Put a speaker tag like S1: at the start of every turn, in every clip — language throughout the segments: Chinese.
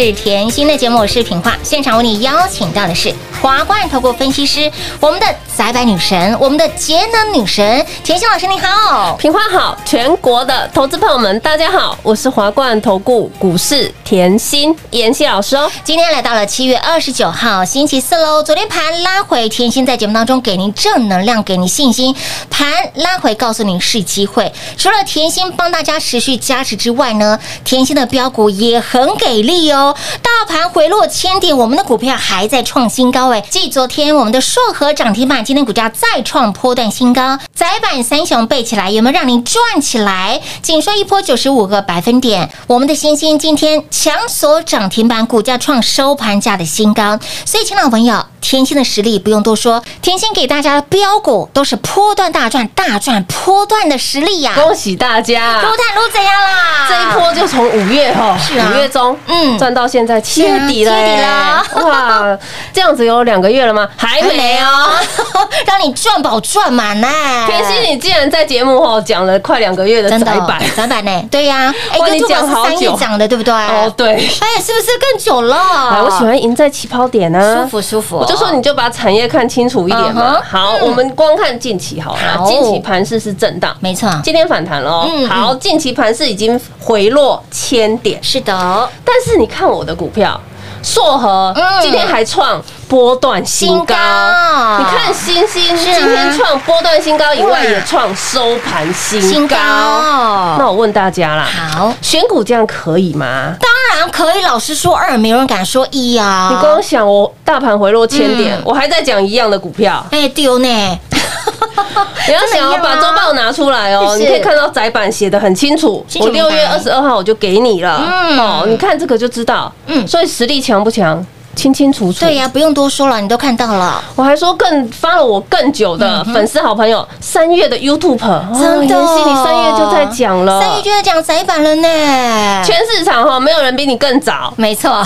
S1: 是
S2: 甜心的节目，视频化。现场为你邀请到的是华冠投顾分析师，我们的窄板女神，我们的节能女神甜心老师，你好。
S3: 平花好，全国的投资朋友们，大家好，我是华冠投顾股市甜心妍希老师哦。
S2: 今天来到了七月二十九号星期四喽。昨天盘拉回，甜心在节目当中给您正能量，给您信心。盘拉回，告诉您是机会。除了甜心帮大家持续加持之外呢，甜心的标股也很给力哦。大盘回落千点，我们的股票还在创新高哎。继昨天我们的硕和涨停板，今天股价再创波段新高。窄板三雄背起来，有没有让您赚起来？仅说一波九十五个百分点，我们的星星今天强锁涨停板，股价创收盘价的新高。所以，亲老朋友，甜心的实力不用多说，甜心给大家的标股都是波段大赚、大赚波段的实力呀、
S3: 恭喜大家！
S2: 撸探撸怎样啦？
S3: 这一波就从五月哈，
S2: 是啊
S3: 五月中，
S2: 嗯
S3: 嗯，赚到现在七月底了，
S2: 七月底了
S3: 哇，这样子有两个月了吗？还没哦。
S2: 哦，让你赚饱赚满呢。
S3: 天心，你竟然在节目后讲了快两个月的窄板，
S2: 窄板呢？对呀，哎
S3: 哇你讲好久
S2: 讲的，对不对？
S3: 哦，对，
S2: 哎，是不是更久了？
S3: 哎，我喜欢赢在起跑点啊，
S2: 舒服舒服。
S3: 我就说你就把产业看清楚一点嘛。好，我们光看近期好了，近期盘势是震荡，
S2: 没错，
S3: 今天反弹了。好，近期盘势已经回落千点，
S2: 是的，
S3: 但是你看我的股票。硕和
S2: 嗯
S3: 今天还创波段新
S2: 新
S3: 高，你看星星今天创波段新高以外，也创收盘新
S2: 新高。
S3: 高。那我问大家啦，
S2: 好，
S3: 选股这样可以吗？
S2: 当然可以。老师说二，没有人敢说一啊。
S3: 你光想我大盘回落千点
S2: 嗯，
S3: 我还在讲一样的股票，
S2: 哎丢呢？
S3: 你要想要把周报拿出来哦，你可以看到窄板写的很清楚。我六月二十二号我就给你了，
S2: 嗯。
S3: 哦，你看这个就知道，
S2: 嗯
S3: 嗯，所以实力强不强，清清楚楚。
S2: 对呀，不用多说了，你都看到了。
S3: 我还说更发了我更久的粉丝好朋友，三月的 YouTube，哦
S2: 真的，
S3: 你三月就在讲了，
S2: 三月就在讲窄板了呢。
S3: 全市场哈没有人比你更早。
S2: 没错，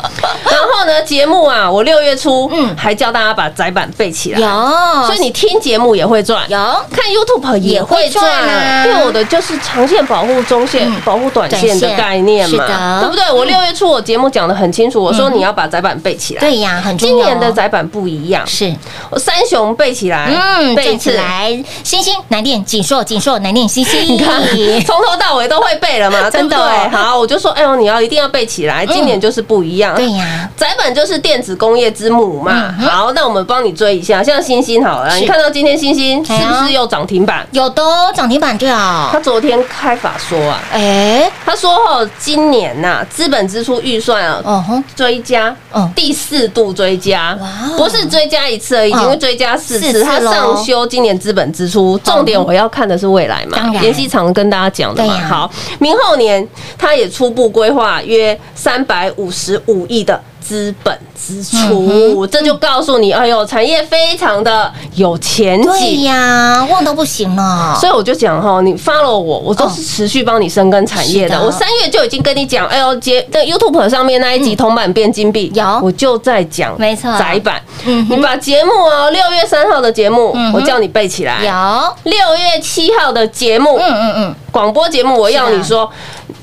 S3: 然后呢，节目啊，我六月初
S2: 嗯。
S3: 还教大家把窄板背起来，
S2: 有，
S3: 所以你听节目也会赚，
S2: 有。
S3: 看 YouTube 也会赚
S2: 也会赚啊。
S3: 因为我的就是长线保护中线、
S2: 嗯。
S3: 保护短线的概念嘛，对不对？我六月初我节目讲的很清楚，我说你要把窄板背起来。
S2: 对呀，很重
S3: 今
S2: 要哦
S3: 年的窄板不一样，
S2: 是
S3: 我三雄背起来，
S2: 嗯，
S3: 背
S2: 起
S3: 次。
S2: 来，星星难念锦硕锦硕难念星星，
S3: 你看，从头到尾都会背了嘛，
S2: 真的
S3: 对？好，我就说，哎呦，你要一定要背起来，今年就是不一样。
S2: 对呀，
S3: 窄板就是电子工业之母嘛。
S2: 嗯
S3: 好，那我们帮你追一下，像星星好了，你看到今天星星是不是又涨停板？
S2: 有的哦涨停板对哦
S3: 他，昨天开法说啊，
S2: 哎，
S3: 他说哦，今年呐、资本支出预算啊。
S2: 哦吼，
S3: 追加，
S2: 嗯。
S3: 第四度追加不是追加一次而已，
S2: 嗯
S3: 因为追加四次，它上修今年资本支出，重点我要看的是未来嘛妍希常跟大家讲的嘛。好，明后年它也初步规划约三百五十五亿的资本支
S2: 嗯
S3: 出，这就告诉你，哎呦，产业非常的有前
S2: 对
S3: 景。
S2: 呀，旺到不行了，
S3: 所以我就讲哈，你 follow 我，我都是持续帮你深耕产业的。我三月就已经跟你讲，哎呦，节在 YouTube 上面那一集铜板变金币，
S2: 有。
S3: 我就在讲，
S2: 没错。
S3: 窄板。
S2: 嗯
S3: 你把节目哦，六月三号的节目
S2: 嗯，
S3: 我叫你背起来。
S2: 有，
S3: 六月七号的节目，
S2: 嗯嗯嗯，
S3: 广播节目，我要你说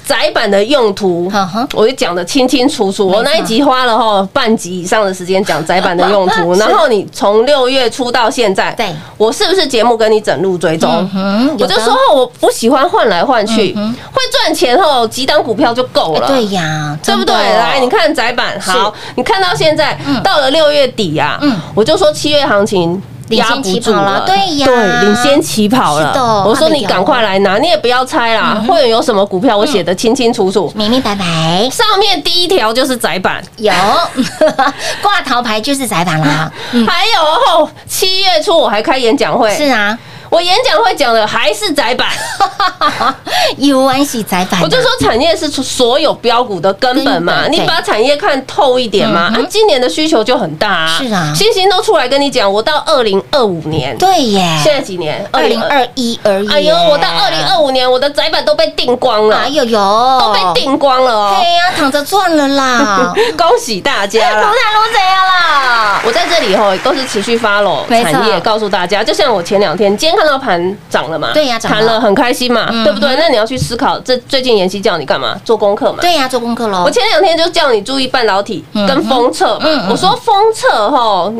S3: 窄板的用途我就讲的清清楚楚。我那一集花了哈半集以上的时间讲窄板的用途，然后你从六月初到现在，
S2: 对
S3: 我是不是节目跟你整路追踪？我就说哦我不喜欢换来换去，会赚钱后几档股票就够了。
S2: 哎对呀，
S3: 对不对？来，你看窄板，好，你看到现在
S2: 嗯
S3: 到了六月底啊，
S2: 嗯
S3: 我就说七月行情。
S2: 领先
S3: 压不住
S2: 起跑了
S3: 了，
S2: 对呀
S3: 对，领先起跑了。
S2: 是的
S3: 我说你赶快来拿，你也不要猜啦。会员有什么股票，我写的清清楚楚。
S2: 明明白白。
S3: 上面第一条就是窄板，
S2: 有。挂桃牌就是窄板啦，
S3: 还有哦，七月初我还开演讲会，
S2: 是啊，
S3: 我演讲会讲的还是窄板。
S2: 有关系窄板啊，
S3: 我就说产业是所有标股的根本嘛，你把产业看透一点嘛。啊，今年的需求就很大啊，
S2: 是啊
S3: 星星都出来跟你讲，我到二零二五年，
S2: 对耶，
S3: 现在几年？
S2: 二零。二一而已。
S3: 哎呦，我到二零二五年，我的窄板都被定光了
S2: 哎，呦呦，
S3: 都被定光了哦
S2: 对，呀，躺着赚了啦，
S3: 恭喜大家
S2: 卢
S3: 啦！
S2: 太卢怎样啦？
S3: 我在这里吼都是持续 follow 产业，告诉大家，就像我前两天，今天看到盘涨了嘛，
S2: 对呀涨了
S3: 谈了很开心嘛，
S2: 嗯
S3: 对不对？那你要去思考，这最近妍希叫你干嘛？做功课嘛。
S2: 对呀，做功课喽
S3: 我。前两天就叫你注意半导体
S2: 嗯
S3: 跟封测
S2: 嗯嗯
S3: 嘛，我说封测哈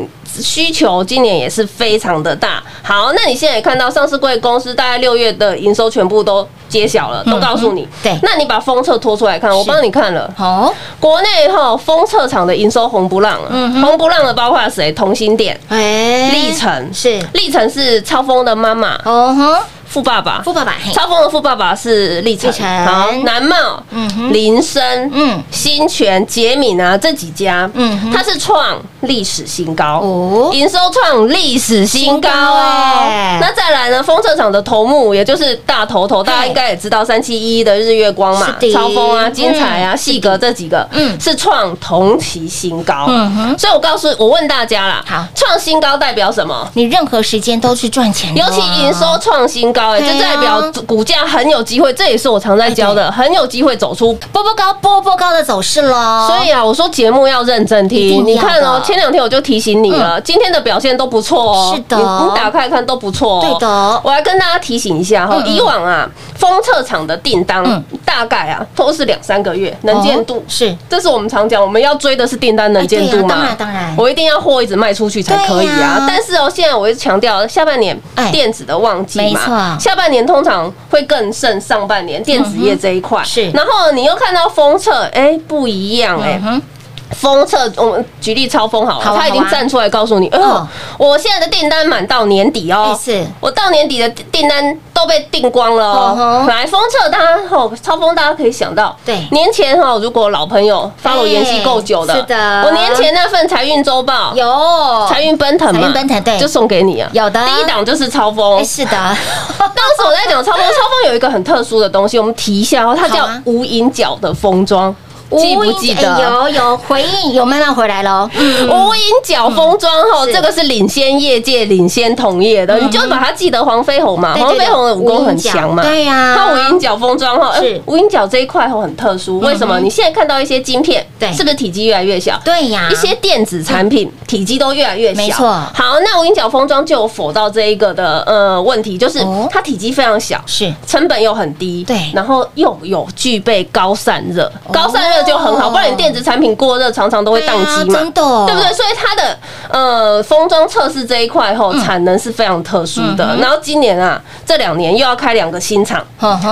S3: 需求今年也是非常的大。好，那你现在也看到上市贵公司大概六月的营收全部都揭晓了，都告诉你。
S2: 嗯对。
S3: 那你把封测拖出来看，我帮你看了。
S2: 好，
S3: 国内哈封测厂的营收红不让
S2: 嗯哼。
S3: 了，红不浪的包括谁？同心店、
S2: 哎，
S3: 历程
S2: 是。
S3: 历程是超风的妈妈，
S2: 哦哼，
S3: 富爸爸。
S2: 富爸爸，
S3: 超风的富爸爸是历程，
S2: 历程
S3: 好，南茂、
S2: 嗯哼。
S3: 林森、
S2: 嗯。
S3: 新泉、杰敏啊这几家，
S2: 嗯
S3: 它是创历史新高。
S2: 哦。
S3: 营收创历史新高哦。
S2: 哎。
S3: 那再来呢，风车厂的头目，也就是大头头，大家应该也知道三七一的日月光嘛超风啊、金彩啊、
S2: 嗯
S3: 细格这几个，
S2: 嗯。
S3: 是创同期新高。
S2: 嗯哼。
S3: 所以我告诉我问大家啦，
S2: 好。
S3: 创新高代表什么？
S2: 你任何时间都是赚钱
S3: 尤其营收创新高，哎，
S2: 对啊
S3: 这代表股价很有机会，这也是我常在教的，很有机会走出。
S2: 波波高波波高的走势喽。
S3: 所以啊，我说节目要认真听。你看哦，前两天我就提醒你了，今天的表现都不错哦。
S2: 是的
S3: 你你打开看都不错哦。
S2: 对的
S3: 我来跟大家提醒一下哈
S2: 嗯，嗯
S3: 以往啊，封测厂的订单
S2: 嗯
S3: 大概啊都是两三个月能见度
S2: 哦。是
S3: 这是我们常讲，我们要追的是订单能见度嘛？
S2: 哎对啊当然当然
S3: 我一定要货一直卖出去才可以啊。但是哦，现在我一直强调，下半年
S2: 哎
S3: 电子的旺季
S2: 没
S3: 嘛，
S2: 错
S3: 下半年通常会更胜上半年电子业这一块。
S2: 是
S3: 然后你又看到封测，哎，不一样哎
S2: 嗯。哼，
S3: 封测，我们举例超风好了，他已经站出来告诉你，
S2: 嗯，
S3: 我现在的订单满到年底哦
S2: 哎，是。
S3: 我到年底的订单都被订光了
S2: 嗯
S3: 哦。来，封测大家吼，超风大家可以想到，
S2: 对。
S3: 年前哈，如果老朋友 follow
S2: 哎
S3: 妍希够久的，
S2: 是的。
S3: 我年前那份财运周报。
S2: 有。
S3: 财运奔腾嘛，
S2: 财运奔腾对。
S3: 就送给你啊。
S2: 有的。
S3: 第一档就是超风
S2: 哎，是的，
S3: 当时我在讲超风，超风有一个很特殊的东西，我们提一下哦，它叫无影脚的封装。记不记得？
S2: 哎有有回应，有慢慢回来喽。嗯
S3: 无影脚封装哈，这个是领先业界、领先同业的，你就把它记得黄飞鸿嘛，黄飞鸿的武功很强嘛，
S2: 对呀。
S3: 它无影脚封装哈，无影脚这一块很特殊，为什么？你现在看到一些晶片，
S2: 对。
S3: 是不是体积越来越小？
S2: 对呀，
S3: 一些电子产品体积都越来越小，
S2: 没错。
S3: 好，那无影脚封装就有否到这一个的呃问题，就是
S2: 哦。
S3: 它体积非常小，
S2: 是。
S3: 成本又很低，
S2: 对。
S3: 然后又有具备高散热，高散热就很好，不然你电子产品过热常常都会宕机嘛，
S2: 对啊真的。哦
S3: 对不对？所以它的呃封装测试这一块后产能是非常特殊的。然后今年啊，这两年又要开两个新厂，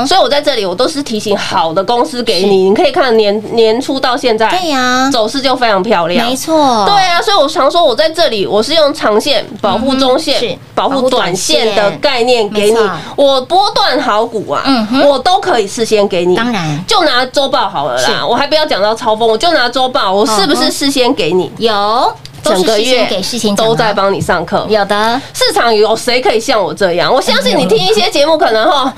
S3: 所以我在这里我都是提醒好的公司给你，你可以看年年初到现在，
S2: 对呀，
S3: 走势就非常漂亮，
S2: 没错，
S3: 对啊，所以我常说，我在这里我是用长线保护中线、保
S2: 保护
S3: 护短线的概念给你。我波段好股啊我都可以事先给你。
S2: 当然。
S3: 就拿周报好了啦，我还不要讲到超风，我就拿周报，我是不是事先给你？
S2: 有，
S3: 整个月都在帮你上课。
S2: 有的，
S3: 市场有谁可以像我这样？我相信你听一些节目，可能哈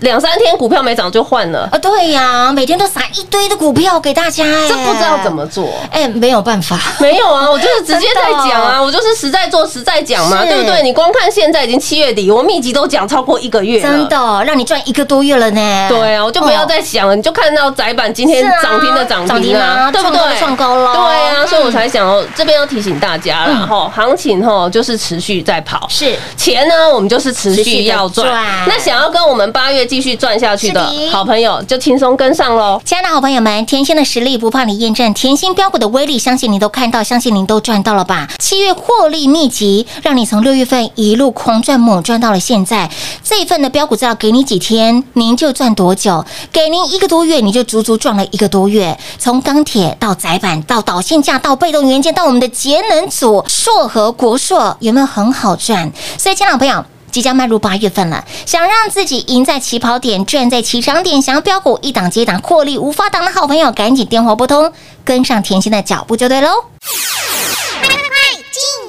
S3: 两三天股票没涨就换了，
S2: 啊，对呀，每天都撒一堆的股票给大家，哎，
S3: 这不知道怎么做。
S2: 哎，没有办法，
S3: 没有啊，我就是 直接在讲啊，我就是实在做实在讲嘛，对不对？你光看现在已经七月底，我密集都讲超过一个月了，
S2: 真的让你赚一个多月了呢。
S3: 对啊，我就不要再想了，你就看到窄板今天涨停的涨
S2: 涨停
S3: 停啊，
S2: 啊
S3: 对不对？
S2: 创高的创高咯
S3: 对啊，
S2: 嗯。
S3: 所以我才想哦，这边要提醒大家了，哈，行情哈就是持续在跑，
S2: 是。
S3: 钱呢，我们就是持
S2: 持续
S3: 要赚。
S2: 赚。
S3: 那想要跟我们八月继续赚下去的好朋友，就轻松跟上喽。
S2: 亲爱的好朋友们，甜心的实力不怕你验证，甜心标股的威力，相信你都看到，相信您都赚到了吧？七月获利秘籍，让你从六月份一路狂赚猛赚到了现在。这一份的标股资料给你几天，您就赚多久？给您一个多月，你就足足赚了一个多月。从钢铁到窄板，到导线架，到被动元件，到我们的节能组，硕和国硕，有没有很好赚？所以，亲爱的朋友。即将迈入八月份了，想让自己赢在起跑点，赚在起涨点，想要标股一档接一档获利无法挡的好朋友，赶紧电话拨通，跟上甜心的脚步就对喽。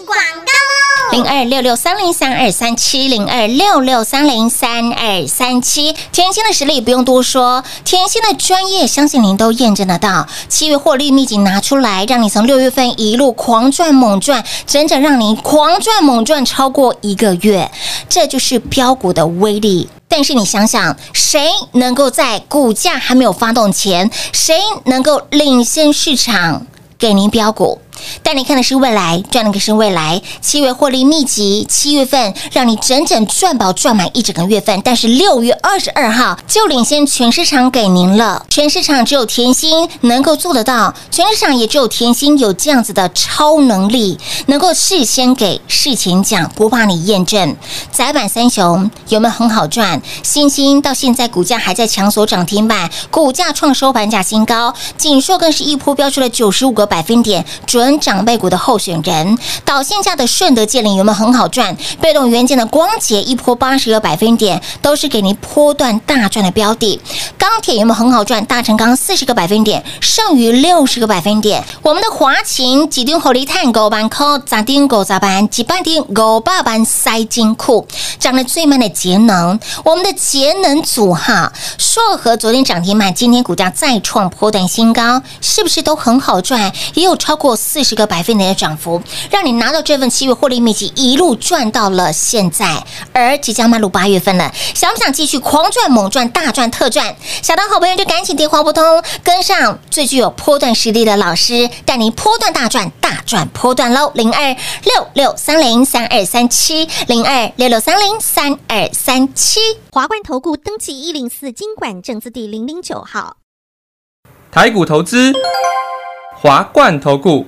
S2: 广告喽零二六六三零三二三七零二六六三零三二三七，甜心的实力不用多说，甜心的专业相信您都验证得到。七月获利秘籍拿出来，让你从六月份一路狂赚猛赚，整整让你狂赚猛赚超过一个月，这就是标股的威力。但是你想想，谁能够在股价还没有发动前，谁能够领先市场？给您标股，带你看的是未来，赚的可是未来。七月获利秘籍，七月份让你整整赚饱赚满一整个月份，但是六月二十二号就领先全市场给您了。全市场只有甜心能够做得到，全市场也只有甜心有这样子的超能力，能够事先给事前讲，不怕你验证。窄板三雄有没有很好赚？星星到现在股价还在强锁涨停板，股价创收盘价新高，锦硕更是一波飙出了九十五个百分点，准长辈股的候选人。导线价的顺德建林有没有很好赚？被动元件的光洁一波八十个百分点，都是给您波段大赚的标的。钢铁有没有很好赚？大成钢四十个百分点，剩余六十个百分点。我们的华勤几吨火力碳五万块，砸丁狗砸板几半丁五百板塞金库，涨得最慢的节能，我们的节能组哈，硕和昨天涨停板，今天股价再创波段新高，是不是都很好赚？也有超过四四十个百分点的涨幅，让你拿到这份七月获利秘籍，一路赚到了现在。而即将迈入八月份了，想不想继续狂赚、猛赚、大赚、特赚？想的好朋友就赶紧电话拨通，跟上最具有波段实力的老师，带您波段大赚、大赚波段喽！零二六六三零三二三七，零二六六三零三二三七。
S4: 华冠投顾登记一零四经管证字第零零九号。
S5: 台股投资，华冠投顾。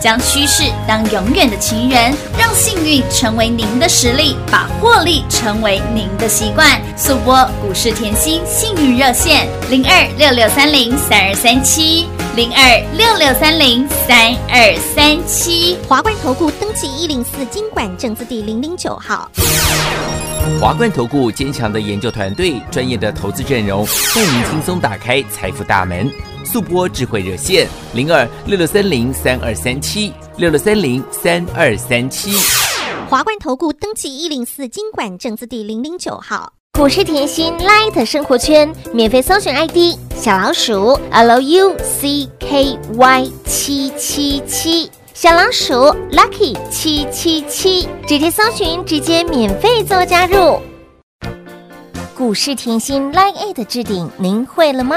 S6: 将趋势当永远的情人，让幸运成为您的实力，把获利成为您的习惯。速播股市甜心幸运热线零二六六三零三二三七零二六六三零三二三七。
S4: 华冠投顾登记一零四经管证字第零零九号。
S7: 华冠投顾坚强的研究团队，专业的投资阵容，带您轻松打开财富大门。速播智慧热线零二六六三零三二三七六六三零三二三七。
S4: 华冠投顾登记一零四经管证字第零零九号。
S2: 股市甜心 Light 生活圈免费搜寻 ID 小老鼠 Lucky 七七七，小老鼠 Lucky 七七七，直接搜寻，直接免费做加入。股市甜心 Line A 的置顶，您会了吗？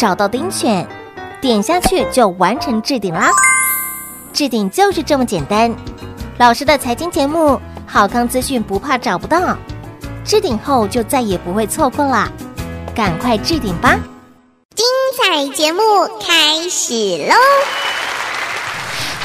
S2: 找到钉选，点下去就完成置顶啦。置顶就是这么简单。老师的财经节目，好康资讯不怕找不到，置顶后就再也不会错过啦，赶快置顶吧！
S4: 精彩节目开始喽！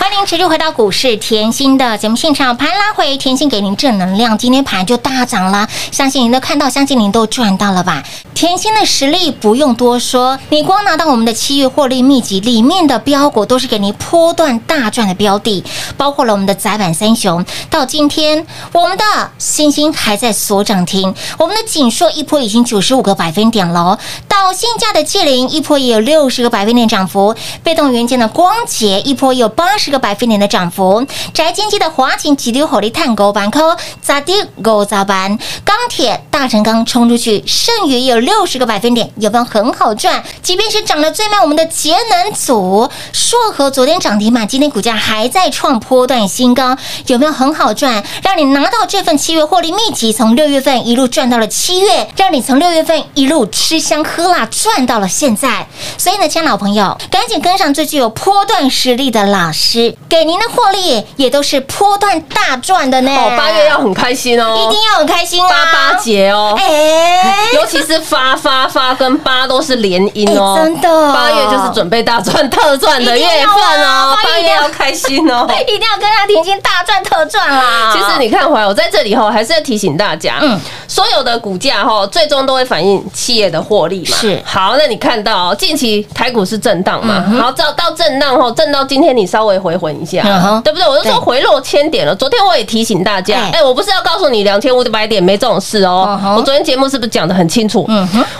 S2: 欢迎持续回到股市甜心的节目现场，盘拉回，甜心给您正能量，今天盘就大涨了，相信您都看到，相信您都赚到了吧？甜心的实力不用多说，你光拿到我们的七月获利秘籍里面的标股，都是给您波段大赚的标的，包括了我们的窄板三雄，到今天我们的星星还在锁涨停，我们的锦硕一波已经九十五个百分点了，到现价的界灵一波也有六十个百分点涨幅，被动元件的光洁一波有八十个百分点的涨幅，宅经济的华勤急流火力探狗板扣咋地狗咋办？钢铁大成钢冲出去，剩余有六十个百分点，有没有很好赚？即便是涨得最慢，我们的节能组硕和昨天涨停板，今天股价还在创波段新高，有没有很好赚？让你拿到这份七月获利秘籍，从六月份一路赚到了七月，让你从六月份一路吃香喝辣赚到了现在。所以呢，亲爱老朋友，赶紧跟上最具有波段实力的老师，给您的获利也都是波段大赚的呢。
S3: 哦，八月要很开心哦，
S2: 一定要很开心哦！
S3: 八八节哦，
S2: 哎，
S3: 尤其是发发发跟八都是连音哦，
S2: 哎真的。
S3: 八月就是准备大赚特赚的月份哦，
S2: 八月一定要
S3: 开心哦。
S2: 一定要跟上甜心大赚特赚啦！
S3: 其实你看回来，我在这里哈，还是要提醒大家，
S2: 嗯。
S3: 嗯，所有的股价哈，最终都会反映企业的获利嘛。
S2: 是。
S3: 好，那你看到哦近期台股是震荡嘛，
S2: 嗯哼。
S3: 然后到到震荡后，震到今天你稍微回魂一下对不对？我就
S2: 对。
S3: 说回落千点了。昨天我也提醒大家
S2: 哎，
S3: 哎，我不是要告诉你两千五百点没这种事哦我昨天节目是不是讲的很清楚？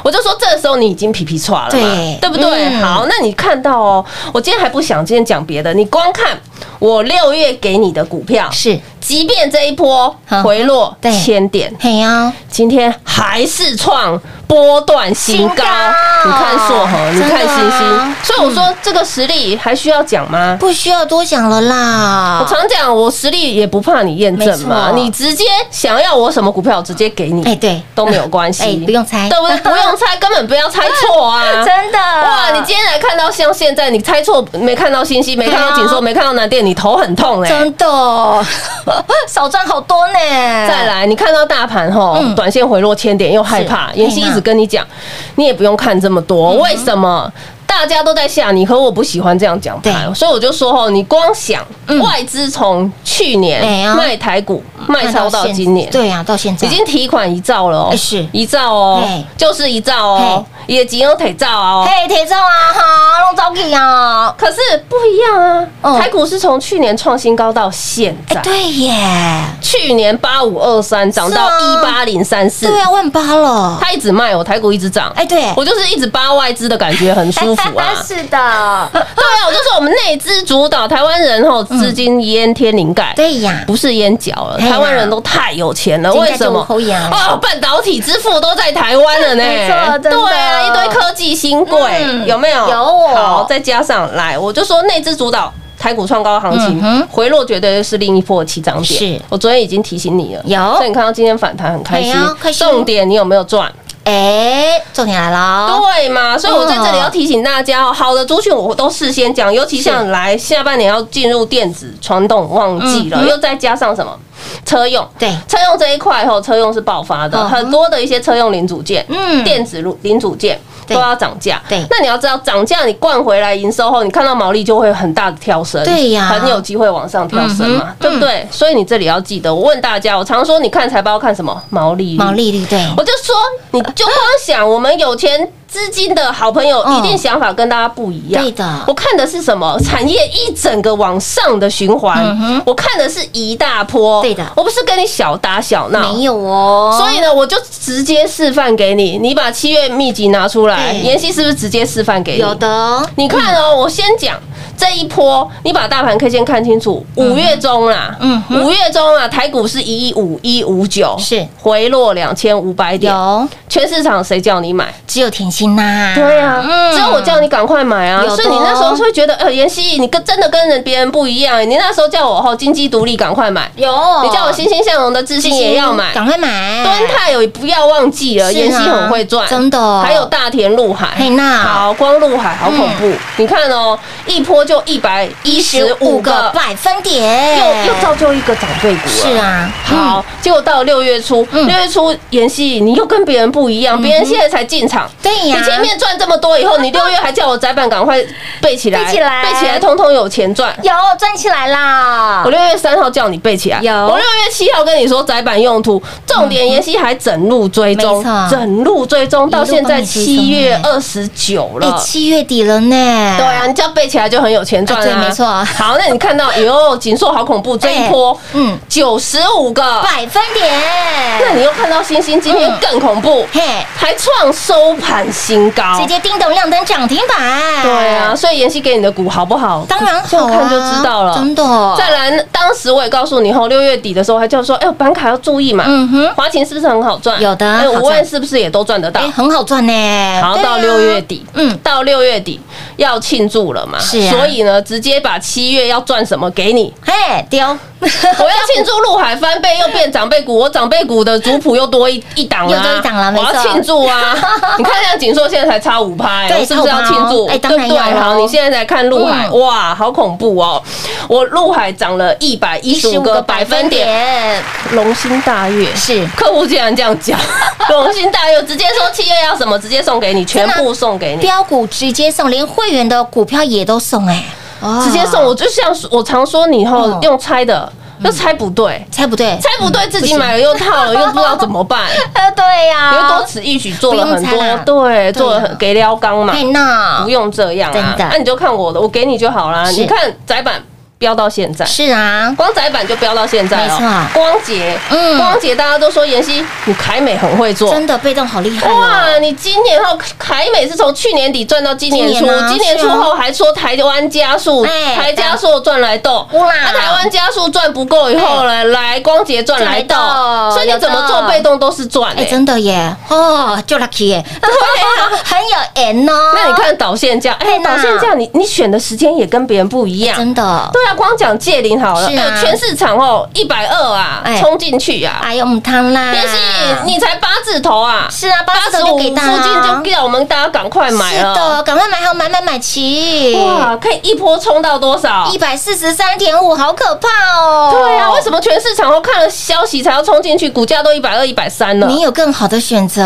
S3: 我就说这时候你已经皮皮喘了嘛，
S2: 对。
S3: 对不对？
S2: 嗯。
S3: 好，那你看到哦，我今天还不想今天讲别的，你光看我六月给你的股票
S2: 是，
S3: 即便这一波
S2: 嗯。
S3: 回落千点，
S2: 嘿呀，
S3: 今天还是创波段新高。你看硕和，你看星星，所以我说这个实力还需要讲吗？
S2: 不需要多讲了啦。
S3: 我常讲，我实力也不怕你验证嘛，你直接想要我什么股票，直接给你，
S2: 哎，对，
S3: 都没有关系，
S2: 哎，不用猜，
S3: 对不对？不用猜，根本不要猜错啊！
S2: 真的
S3: 哇！你今天来看到像现在，你猜错没看到星星，没看到锦硕，没看到南电，你头很痛哎。
S2: 真的少赚好多呢。
S3: 再来，你看到大盘吼
S2: 嗯，
S3: 短线回落千点，又害怕。
S2: 是
S3: 妍希一直跟你讲，你也不用看这么多，
S2: 嗯
S3: 为什么？大家都在吓你，和我不喜欢这样讲盘，所以我就说吼，你光想
S2: 嗯。
S3: 外资从去
S2: 哎
S3: 年卖台股卖超到今年，
S2: 对呀，到现在。
S3: 已经提款一兆了
S2: 是。
S3: 一兆哦，就是一兆哦，也仅有腿照哦。
S2: 嘿，铁照啊，哈，弄早起啊，
S3: 可是不一样啊，
S2: 哦。
S3: 台股是从去年创新高到现在，
S2: 哎，对耶，
S3: 去年八五二三涨到一八零三四，
S2: 对啊，万八了，
S3: 它一直卖我台股一直涨，
S2: 哎，对，
S3: 我就是一直扒外资的感觉很舒服啊。
S2: 是的，
S3: 对啊，我就说我们内资主导，台湾人吼资金淹天灵盖。
S2: 对呀，
S3: 不是淹脚了，台湾人都太有钱了，为什么？哦，半导体之父都在台湾了呢。
S2: 没错
S3: 对啊，一堆科技新贵，
S2: 嗯
S3: 有没有？
S2: 有哦
S3: 好，再加上来，我就说内资主导。台股创高行情、
S2: 嗯
S3: 回落绝对是另一波的起涨点。
S2: 是
S3: 我昨天已经提醒你了，
S2: 有
S3: 所以你看到今天反弹很开心
S2: 哎开。心
S3: 重点你有没有赚？
S2: 哎，重点来了，
S3: 对嘛？所以我在这里要提醒大家哦，好的族群我都事先讲，尤其像来下半年要进入电子传动旺季了，
S2: 嗯
S3: 又再加上什么车用，
S2: 对。
S3: 车用这一块后，车用是爆发的，很多的一些车用零组件，
S2: 嗯。
S3: 电子零零组件。都要涨价，
S2: 对。
S3: 那你要知道涨价，你灌回来营收后，你看到毛利就会很大的跳升，
S2: 对呀。
S3: 很有机会往上跳升嘛，
S2: 嗯
S3: 对不对？所以你这里要记得，我问大家，我常说你看财报看什么？毛利率，
S2: 毛利率对，
S3: 我就说，你就光想我们有钱资金的好朋友，
S2: 嗯
S3: 一定想法跟大家不一样。
S2: 对的
S3: 我看的是什么？产业一整个往上的循环我看的是一大波。
S2: 对的
S3: 我不是跟你小打小闹。
S2: 没有哦，
S3: 所以呢，我就直接示范给你。你把七月秘籍拿出来，
S2: 对
S3: 妍希是不是直接示范给你？
S2: 有的哦，
S3: 你看哦，我先讲这一波，你把大盘 K 线看清楚。五月中啦，
S2: 嗯
S3: 五月中啊，台股是一五一五九，
S2: 是
S3: 回落两千五百点。
S2: 有，
S3: 全市场谁叫你买？
S2: 只有甜心呐，
S3: 对啊，
S2: 嗯
S3: 只有赶快买啊！
S2: 有的。
S3: 所以你那时候会觉得，呃，妍希，你跟真的跟人别人不一样。你那时候叫我后金鸡独立，赶快买。
S2: 有，
S3: 你叫我欣欣向荣的自信也要买。
S2: 赶快买，
S3: 敦泰有不要忘记了，妍希很会赚，
S2: 真的。
S3: 还有大田陆海，
S2: 嘿那。
S3: 好，光陆海好恐怖。你看哦，一波就一百一十五
S2: 五个
S3: 个，
S2: 百分点，
S3: 又又造就一个长辈股了。
S2: 是啊，
S3: 好，结果到六月初，
S2: 嗯。
S3: 六月初妍希你又跟别人不一样，别人现在才进场。
S2: 对呀，
S3: 你前面赚这么多以后，你六月还叫我窄板赶快背起来，
S2: 背起来。
S3: 背起来，通通有钱赚。
S2: 有赚起来啦。
S3: 我，六月三号叫你背起来，
S2: 有。
S3: 我六月七号跟你说窄板用途，重点妍希还整路追踪整路追踪到现在七月
S2: 哎
S3: 二十九
S2: 哎，
S3: 了。
S2: 七月底了呢，
S3: 对啊，你只要背起来就很有钱赚
S2: 啊！没错。
S3: 好，那你看到哟，锦硕好恐怖，这一波，
S2: 嗯
S3: 嗯，九十五个，
S2: 百分点，
S3: 那你又看到星星今天
S2: 嗯。
S3: 更恐怖，
S2: 嘿，
S3: 还创收盘新高，
S2: 直接叮咚亮灯涨停板，
S3: 对啊，，所以妍希给你的股好不好？
S2: 当然好啊，
S3: 就看就知道了。
S2: 真的，
S3: 再来，当时我也告诉你后，六月底的时候还叫说，哎呦，板卡要注意嘛。
S2: 嗯哼，
S3: 华勤是不是很好赚？
S2: 有的
S3: 哎五万是不是也都赚得到
S2: 哎，？很好赚呢，
S3: 好，到六月底，
S2: 嗯，
S3: 到六月底要庆祝了嘛，
S2: 是啊
S3: 所以呢，直接把七月要赚什么给你。
S2: 嘿，丢，
S3: 我要庆祝陆海翻倍又变长辈股，我长辈股的族谱又多一一档了啊，
S2: 又多一档了
S3: 我要庆祝啊！你看像锦硕现在才差五趴，
S2: 对
S3: 我是不是要庆
S2: 哎当
S3: 对不对？
S2: 然
S3: 好，你现在来看陆海，
S2: 嗯。
S3: 哇，好恐怖哦！我陆海涨了一百一十五个百分点，龙心大悦。
S2: 是。
S3: 客户竟然这样讲，龙心大悦直接说七月要什么，直接送给你，全部送给你。
S2: 标股直接送，连会员的股票也都送，哎，哦
S3: 直接送，我就像我常说，你以后
S2: 嗯
S3: 用猜的，又猜不对，
S2: 猜不对，
S3: 猜不对，自己买了又套了，又不知道怎么办。
S2: 呃，对呀
S3: 因为多此一举做了很多对，做了给撩缸嘛，不用这样啊。那你就看我的，我给你就好啦。你看窄板飙到现在，
S2: 是啊，
S3: 光仔版就飙到现在
S2: 没错。
S3: 光捷，
S2: 嗯。
S3: 光捷大家都说妍希，你凯美很会做。
S2: 真的被动好厉害哦，
S3: 哇！你今年后凯美是从去年底赚到今年初，
S2: 今年啊
S3: 今年初后还说台湾加速，
S2: 哎
S3: 台加速赚来豆，
S2: 哇。
S3: 那台湾加速赚不够以后呢，来光捷赚来斗。
S2: 赚来，斗
S3: 所以你怎么做被动都是赚。
S2: 哎，
S3: 哎。
S2: 真的耶，哦，就 lucky 耶，很有缘哦。
S3: 那你看导线价，哎，导线价你你选的时间也跟别人不一样。
S2: 真的，
S3: 对啊，光讲借零好了，
S2: 是啊
S3: 哎全市场哦一百二啊
S2: 哎，
S3: 冲进去啊！
S2: 哎呦，母汤啦，
S3: 妍希，你才八字头啊，
S2: 是啊，八十
S3: 八十五附
S2: 头就给大
S3: 近
S2: 家
S3: 就叫我们大家赶快买了。
S2: 是的，赶快买，好买买买齐，
S3: 哇，可以一波冲到多少？
S2: 一百四十三点五，好可怕哦。
S3: 对啊，为什么全市场都看了消息才要冲进去，股价都一百二、一百三了？
S2: 你有更好的选择。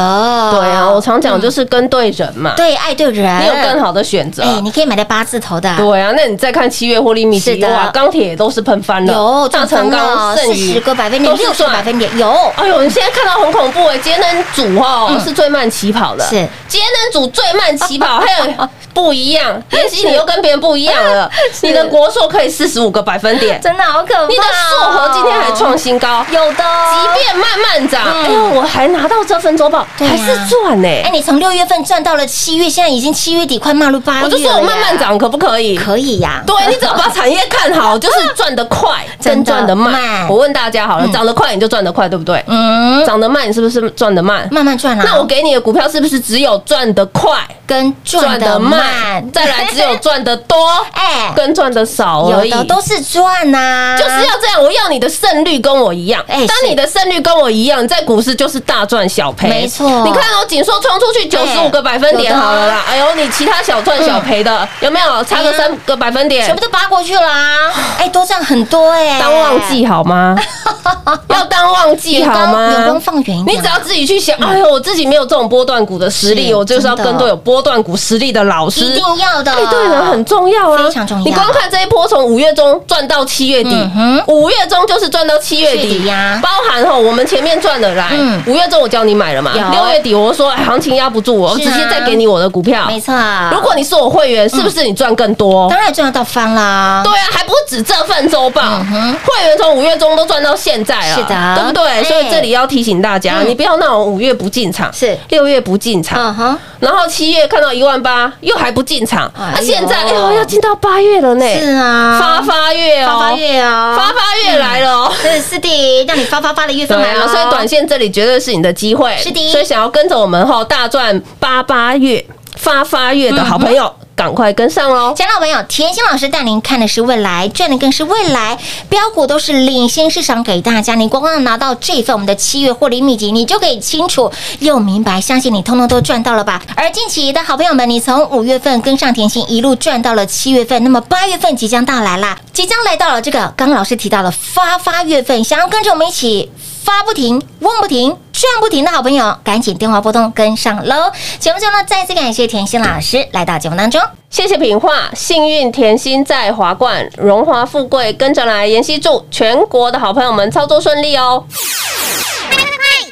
S3: 对啊，我常讲就是跟对人嘛，
S2: 对爱对人，
S3: 你有更好的选择。
S2: 哎，你可以买在八字头的，
S3: 对啊，那你再看七月获利秘籍，
S2: 是的
S3: 哇，钢铁也都是喷翻了，
S2: 有
S3: 大成钢、
S2: 四
S3: 剩余
S2: 十个百分点，六十个百分点，有。
S3: 哎呦，你现在看到很恐怖哎，节能组哦是最慢起跑的，
S2: 是。
S3: 节能组最慢起跑，还有不一样，妍希你又跟别人不一样了，你的国硕可以四十五个百分点，
S2: 真的好可怕哦。
S3: 你的硕和今天还创新高，
S2: 有的。哦，
S3: 即便慢慢涨，
S2: 嗯。
S3: 哎呦，我还拿到这份周报，还是赚呢。
S2: 哎，你从六月份赚到了七月，现在已经七月底，快迈入八月
S3: 我就说我慢慢，涨可不可以？
S2: 可以呀。
S3: 对你只要把产业看好，就是赚得快跟赚得
S2: 慢
S3: 慢。我问大家好了，涨得快你就赚得快，对不对？
S2: 嗯，
S3: 涨得慢你是不是赚得慢？
S2: 慢慢赚啊。
S3: 那我给你的股票是不是只有赚得快、
S2: 跟赚得慢，
S3: 再来只有赚得多，
S2: 哎，
S3: 跟赚的少而已？
S2: 有的都是赚呐，
S3: 就是要这样，我要你的胜率跟我一样。
S2: 哎
S3: 当你的胜率跟我一样，你在股市就是大赚小赔。
S2: 没错
S3: 你看哦，紧缩冲出去九十五个百分点好了啦。哎呦，你其他小赚小赔的有没有？差个三个百分点
S2: 全部，都扒过去了啊。哎，多赚很多哎，
S3: 当旺季好吗？要当旺季好吗？
S2: 眼光放远一点，
S3: 你只要自己去想，哎呦，我自己没有这种波段股的实力，我就是要跟对有波段股实力的老师。
S2: 一定要的，
S3: 配对人很重要啊，
S2: 非常重要
S3: 你光看这一波从五月中赚到七月底五月中就是赚到七月
S2: 月
S3: 底
S2: 底呀
S3: 包含哈我们前面赚的来
S2: 嗯，
S3: 五月中我教你买了嘛，六月底我说哎行情压不住，我直接再给你我的股票。
S2: 没错。
S3: 如果你是我会员，是不是你赚更多？
S2: 当然赚得到翻啦，
S3: 对啊，还不止这份周报，会员从五月中都赚到现在了，
S2: 是的。
S3: 对不对？
S2: 哎。
S3: 所以这里要提醒大家，
S2: 嗯。
S3: 你不要那种五月不进场，
S2: 是。
S3: 六月不进场，然后七月看到一万八，又还不进场，啊，现在哎呦要进到八月了呢，
S2: 是啊，
S3: 发发月哦，
S2: 发发月哦，
S3: 发发月来了哦。
S2: 是是的，让你发发发的月份来了，
S3: 所以短线这里绝对是你的机会。
S2: 是的。
S3: 所以想要跟着我们后大赚八八月、发发月的好朋
S2: 嗯
S3: 友，赶快跟上喽！
S2: 亲爱的朋友，甜心老师带您看的是未来，赚的更是未来，标股都是领先市场给大家。你光光拿到这份我们的七月获利秘籍，你就可以清楚又明白，相信你通通都赚到了吧？而近期的好朋友们，你从五月份跟上甜心，一路赚到了七月份，那么八月份即将到来啦，即将来到了这个刚刚老师提到的发发月份，想要跟着我们一起。发不停，问不停，赚不停的好朋友，赶紧电话拨通跟上喽！节目中呢，再次感谢甜心老师来到节目当中。
S3: 谢谢品画，幸运甜心在华冠，荣华富贵跟着来。妍希祝全国的好朋友们操作顺利哦！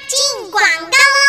S4: 进广告喽！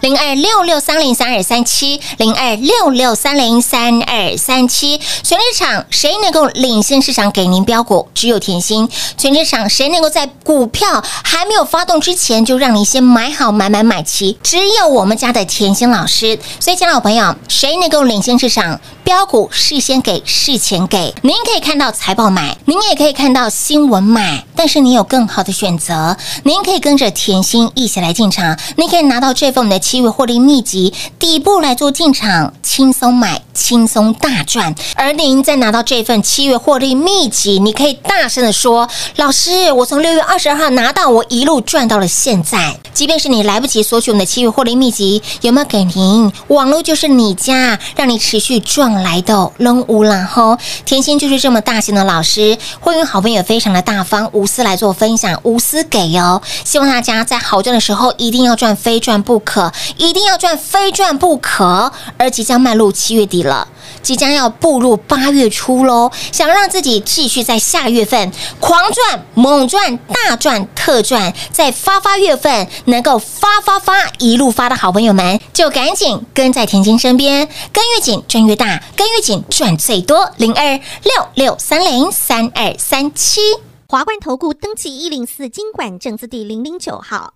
S2: 零二六六三零三二三七，零二六六三零三二三七。全市场谁能够领先市场给您标股？只有甜心。全市场谁能够在股票还没有发动之前就让你先买好买买买齐？只有我们家的甜心老师。所以，亲爱的朋友，谁能够领先市场？标股事先给，事前给。您可以看到财报买，您也可以看到新闻买，但是你有更好的选择。您可以跟着甜心一起来进场，您可以拿到这份我们的七月获利秘籍，底部来做进场，轻松买，轻松大赚。而您再拿到这份七月获利秘籍，你可以大声的说：“老师，我从六月二十二号拿到，我一路赚到了现在。”即便是你来不及索取我们的七月获利秘籍，有没有给您？网络就是你家，让你持续赚来的扔无然后，甜心就是这么大型的老师，会员好朋友非常的大方，无私来做分享，无私给哦。希望大家在好赚的时候一定要赚，非赚不可，一定要赚，非赚不可。而即将迈入七月底了。即将要步入八月初喽，想让自己继续在下月份狂赚、猛赚、大赚、特赚，在发发月份能够发发发一路发的好朋友们，就赶紧跟在甜心身边，跟越紧赚越大，跟越紧赚最多。零二六六三零三二三七。
S4: 华冠投顾登记一零四经管证字第零零九号。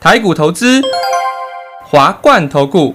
S5: 台股投资，华冠投顾。